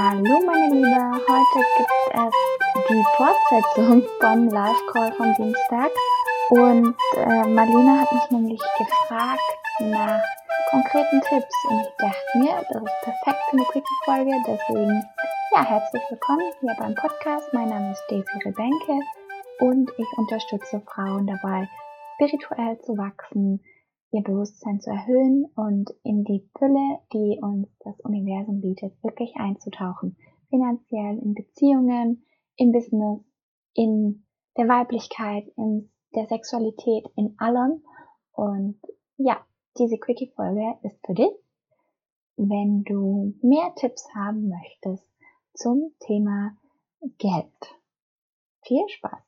Hallo meine Liebe, heute gibt es die Fortsetzung vom Live-Call vom Dienstag. Und äh, Marlene hat mich nämlich gefragt nach konkreten Tipps. Und ich dachte mir, das ist perfekt für eine Quickie-Folge, deswegen ja, herzlich willkommen hier beim Podcast. Mein Name ist Daisy Rebenke und ich unterstütze Frauen dabei, spirituell zu wachsen, ihr Bewusstsein zu erhöhen und in die Fülle, die uns das Universum bietet, wirklich einzutauchen. Finanziell, in Beziehungen, im Business, in der Weiblichkeit, in der Sexualität, in allem. Und ja, diese Quickie-Folge ist für dich, wenn du mehr Tipps haben möchtest zum Thema Geld. Viel Spaß!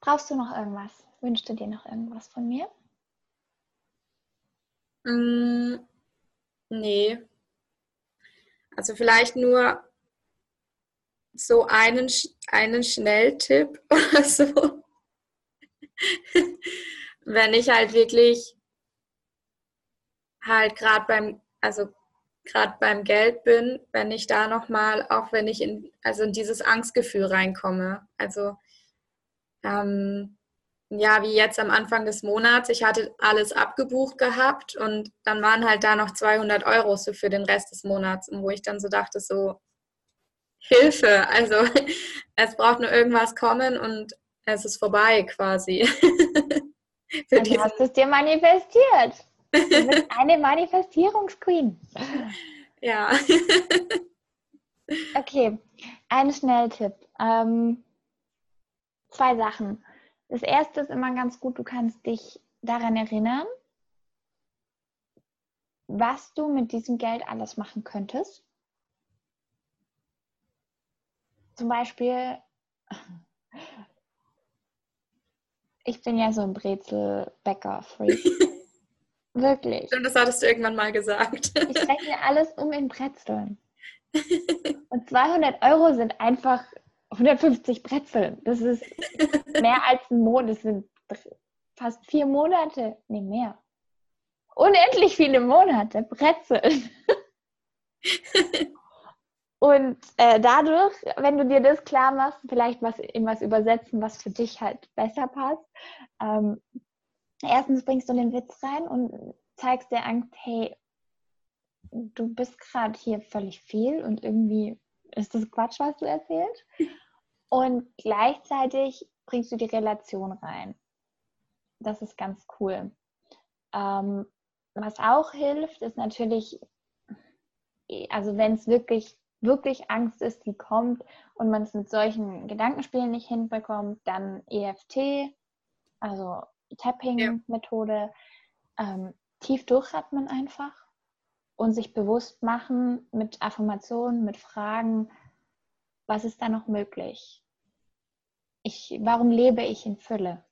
Brauchst du noch irgendwas? Wünschst du dir noch irgendwas von mir? Mm, nee. Also vielleicht nur so einen, einen Schnelltipp oder so. Wenn ich halt wirklich halt gerade beim, also gerade beim Geld bin, wenn ich da nochmal, auch wenn ich in, also in dieses Angstgefühl reinkomme. Also ähm, ja, wie jetzt am Anfang des Monats, ich hatte alles abgebucht gehabt und dann waren halt da noch 200 Euro so für den Rest des Monats, wo ich dann so dachte, so Hilfe, also es braucht nur irgendwas kommen und es ist vorbei quasi. Für also hast du es dir manifestiert. Du bist eine Manifestierungsqueen. Ja. okay, ein Schnelltipp. Ähm, zwei Sachen. Das erste ist immer ganz gut, du kannst dich daran erinnern, was du mit diesem Geld alles machen könntest. Zum Beispiel, ich bin ja so ein Brezel-Bäcker-Freak. Wirklich. Und das hattest du irgendwann mal gesagt. ich rechne alles um in Brezeln. Und 200 Euro sind einfach 150 Brezeln. Das ist mehr als ein Monat. Das sind fast vier Monate. Nee, mehr. Unendlich viele Monate Brezeln. Und äh, dadurch, wenn du dir das klar machst, vielleicht was in was übersetzen, was für dich halt besser passt. Ähm, erstens bringst du den Witz rein und zeigst der Angst, hey, du bist gerade hier völlig viel und irgendwie ist das Quatsch, was du erzählst. Und gleichzeitig bringst du die Relation rein. Das ist ganz cool. Ähm, was auch hilft, ist natürlich, also wenn es wirklich, wirklich Angst ist, die kommt und man es mit solchen Gedankenspielen nicht hinbekommt, dann EFT, also Tapping-Methode, ja. ähm, tief durchatmen einfach und sich bewusst machen mit Affirmationen, mit Fragen, was ist da noch möglich? Ich, warum lebe ich in Fülle?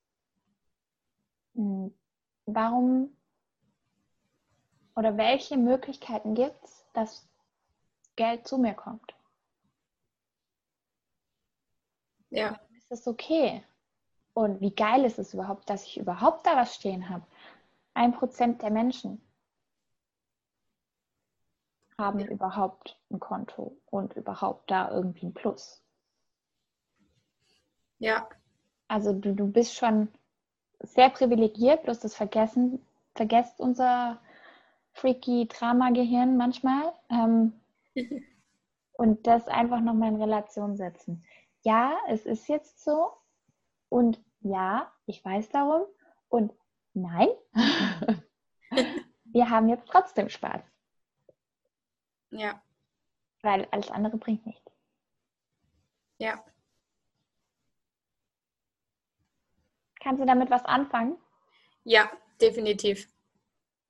Hm, warum oder welche Möglichkeiten gibt es, dass Geld zu mir kommt? Ja. Ist es okay? Und wie geil ist es überhaupt, dass ich überhaupt da was stehen habe? Ein Prozent der Menschen haben überhaupt ein Konto und überhaupt da irgendwie ein Plus. Ja. Also du, du bist schon sehr privilegiert, bloß das Vergessen, vergesst unser freaky Drama-Gehirn manchmal. Ähm, und das einfach nochmal in Relation setzen. Ja, es ist jetzt so und ja, ich weiß darum und nein, wir haben jetzt trotzdem Spaß. Ja. Weil alles andere bringt nichts. Ja. Kannst du damit was anfangen? Ja, definitiv.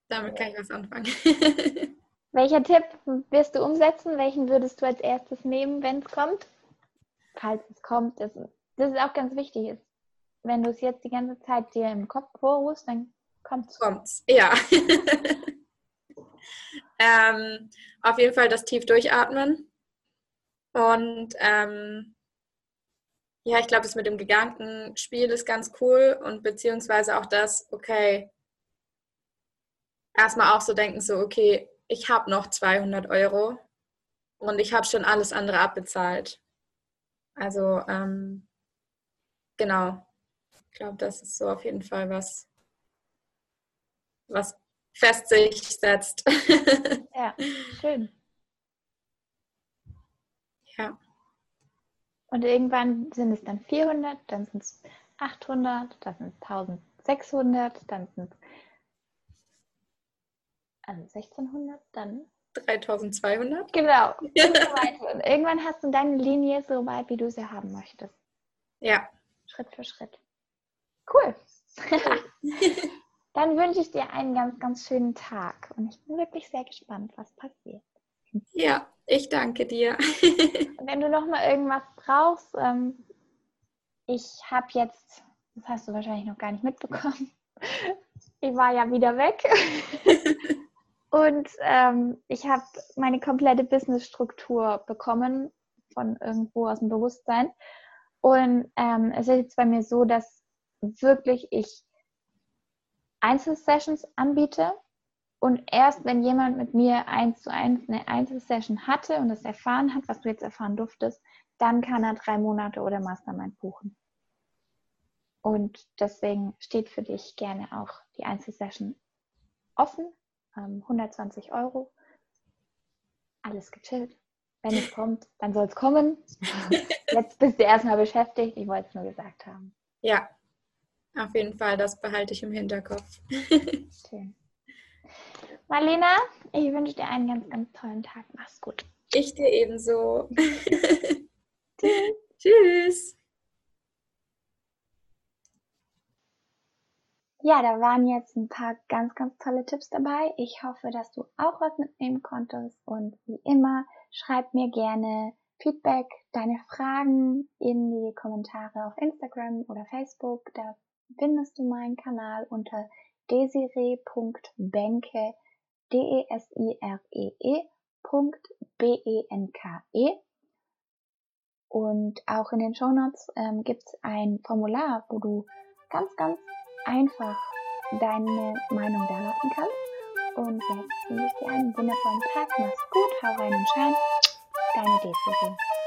Damit kann ich was anfangen. Welcher Tipp wirst du umsetzen? Welchen würdest du als erstes nehmen, wenn es kommt? Falls es kommt. Das, das ist auch ganz wichtig. Wenn du es jetzt die ganze Zeit dir im Kopf vorrufst, dann kommt es. Kommt's, ja. Ähm, auf jeden Fall das tief durchatmen. Und ähm, ja, ich glaube, das mit dem Gedankenspiel ist ganz cool und beziehungsweise auch das, okay, erstmal auch so denken, so, okay, ich habe noch 200 Euro und ich habe schon alles andere abbezahlt. Also ähm, genau, ich glaube, das ist so auf jeden Fall was, was fest sich setzt. ja, schön. Ja. Und irgendwann sind es dann 400, dann sind es 800, dann sind es 1600, dann sind es also 1600, dann 3200. Genau. Und, so irgendwann hast du deine Linie so weit, wie du sie haben möchtest. Ja. Schritt für Schritt. Cool. Dann wünsche ich dir einen ganz, ganz schönen Tag und ich bin wirklich sehr gespannt, was passiert. Ja, ich danke dir. Wenn du noch mal irgendwas brauchst, ähm, ich habe jetzt, das hast du wahrscheinlich noch gar nicht mitbekommen, ich war ja wieder weg. und ähm, ich habe meine komplette Businessstruktur bekommen von irgendwo aus dem Bewusstsein. Und ähm, es ist jetzt bei mir so, dass wirklich ich Einzelsessions anbiete und erst wenn jemand mit mir eins zu eins eine Einzelsession hatte und das erfahren hat, was du jetzt erfahren durftest, dann kann er drei Monate oder Mastermind buchen. Und deswegen steht für dich gerne auch die Einzelsession offen. 120 ähm, Euro. Alles gechillt. Wenn es kommt, dann soll es kommen. Jetzt bist du erstmal beschäftigt. Ich wollte es nur gesagt haben. Ja, auf jeden Fall. Das behalte ich im Hinterkopf. Schön. Marlena, ich wünsche dir einen ganz, ganz tollen Tag. Mach's gut. Ich dir ebenso. Tschüss. Tschüss. Ja, da waren jetzt ein paar ganz, ganz tolle Tipps dabei. Ich hoffe, dass du auch was mitnehmen konntest. Und wie immer, schreib mir gerne Feedback, deine Fragen in die Kommentare auf Instagram oder Facebook. Da findest du meinen Kanal unter desiree.benke, D-E-S-I-R-E-E.B-E-N-K-E. -E. Und auch in den Shownotes ähm, gibt es ein Formular, wo du ganz, ganz einfach deine Meinung da lassen kannst. Und jetzt wünsche ich dir einen wundervollen Tag. Mach's gut, hau rein und schein. Deine Desiree.